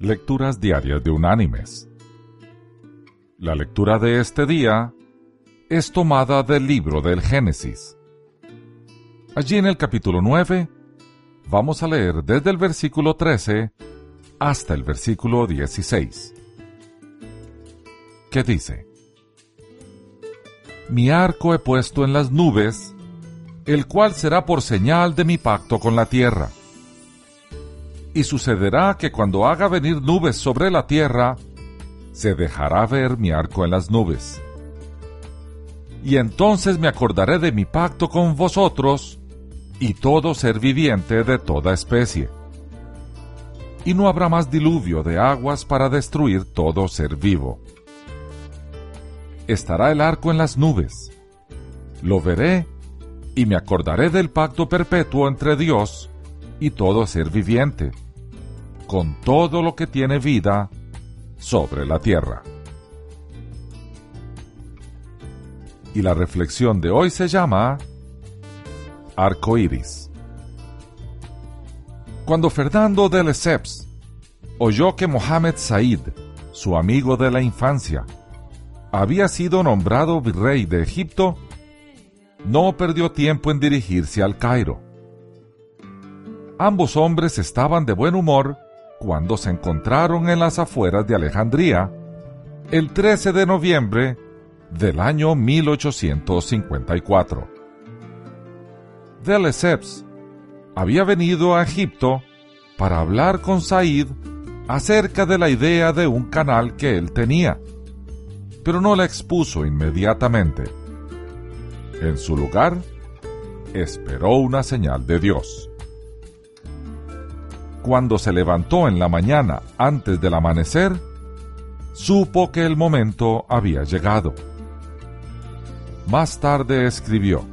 Lecturas Diarias de Unánimes. La lectura de este día es tomada del libro del Génesis. Allí en el capítulo 9 vamos a leer desde el versículo 13 hasta el versículo 16. ¿Qué dice? Mi arco he puesto en las nubes, el cual será por señal de mi pacto con la tierra y sucederá que cuando haga venir nubes sobre la tierra, se dejará ver mi arco en las nubes. Y entonces me acordaré de mi pacto con vosotros y todo ser viviente de toda especie. Y no habrá más diluvio de aguas para destruir todo ser vivo. Estará el arco en las nubes. Lo veré y me acordaré del pacto perpetuo entre Dios y todo ser viviente con todo lo que tiene vida sobre la tierra. Y la reflexión de hoy se llama Arco Iris. Cuando Fernando de Lesseps oyó que Mohamed Said, su amigo de la infancia, había sido nombrado virrey de Egipto, no perdió tiempo en dirigirse al Cairo. Ambos hombres estaban de buen humor cuando se encontraron en las afueras de Alejandría el 13 de noviembre del año 1854. De Lesseps había venido a Egipto para hablar con Said acerca de la idea de un canal que él tenía, pero no la expuso inmediatamente. En su lugar, esperó una señal de Dios cuando se levantó en la mañana antes del amanecer, supo que el momento había llegado. Más tarde escribió,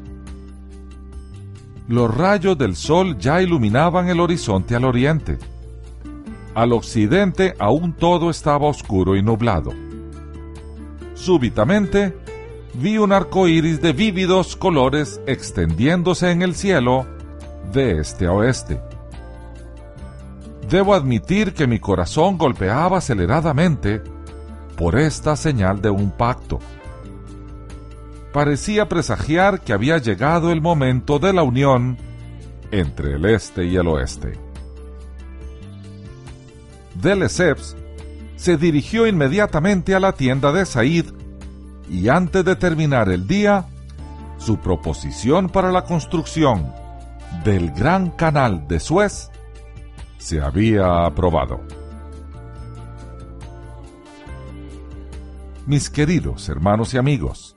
Los rayos del sol ya iluminaban el horizonte al oriente. Al occidente aún todo estaba oscuro y nublado. Súbitamente, vi un arco iris de vívidos colores extendiéndose en el cielo de este a oeste debo admitir que mi corazón golpeaba aceleradamente por esta señal de un pacto. Parecía presagiar que había llegado el momento de la unión entre el este y el oeste. De Lesseps se dirigió inmediatamente a la tienda de Said y antes de terminar el día, su proposición para la construcción del Gran Canal de Suez se había aprobado. Mis queridos hermanos y amigos,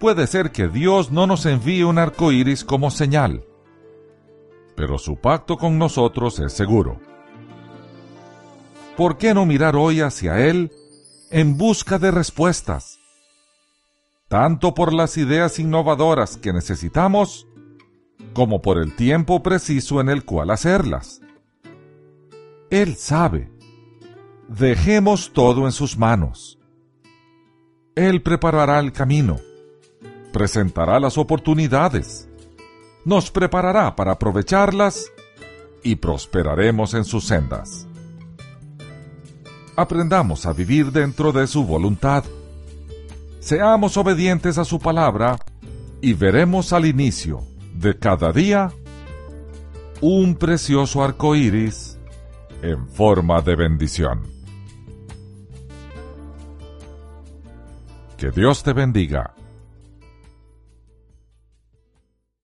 puede ser que Dios no nos envíe un arco iris como señal, pero su pacto con nosotros es seguro. ¿Por qué no mirar hoy hacia Él en busca de respuestas? Tanto por las ideas innovadoras que necesitamos, como por el tiempo preciso en el cual hacerlas. Él sabe. Dejemos todo en sus manos. Él preparará el camino, presentará las oportunidades, nos preparará para aprovecharlas y prosperaremos en sus sendas. Aprendamos a vivir dentro de su voluntad. Seamos obedientes a su palabra y veremos al inicio de cada día un precioso arco iris en forma de bendición. Que Dios te bendiga